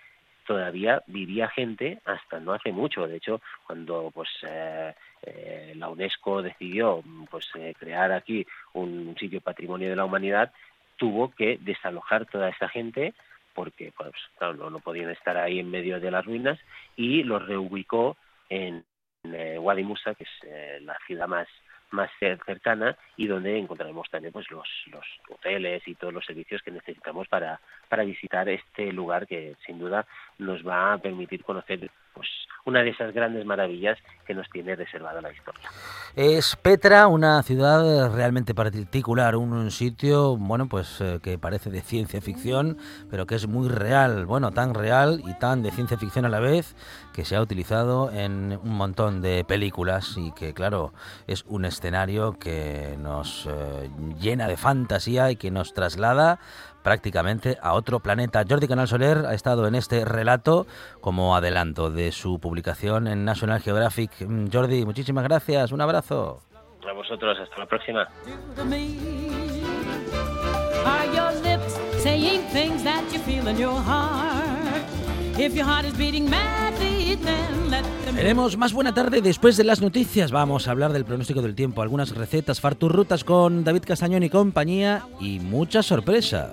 todavía vivía gente hasta no hace mucho. De hecho, cuando pues eh, la UNESCO decidió pues crear aquí un sitio patrimonio de la humanidad, tuvo que desalojar toda esta gente porque pues claro, no, no podían estar ahí en medio de las ruinas y los reubicó en, en, eh, Wadi Musa, que es eh, la ciudad más más cer- cercana y donde encontraremos también pues los, los hoteles y todos los servicios que necesitamos para, para visitar este lugar que sin duda nos va a permitir conocer pues una de esas grandes maravillas que nos tiene reservada la historia. Es Petra, una ciudad realmente particular, un, sitio, bueno, pues eh, que parece de ciencia ficción, pero que es muy real, bueno, tan real y tan de ciencia ficción a la vez, que se ha utilizado en un montón de películas y que, claro, es un escenario que nos eh, llena de fantasía y que nos traslada prácticamente a otro planeta. Jordi Canal Soler ha estado en este relato como adelanto de su publicación en National Geographic. Mm, Jordi, muchísimas gracias, un abrazo. A vosotros, hasta la próxima. to me? Are your lips saying things that you feel in your heart? If your heart is beating madly, then let them Veremos más buena tarde después de las noticias. Vamos a hablar del pronóstico del tiempo, algunas recetas, farturrutas con David Castañón y compañía y muchas sorpresas.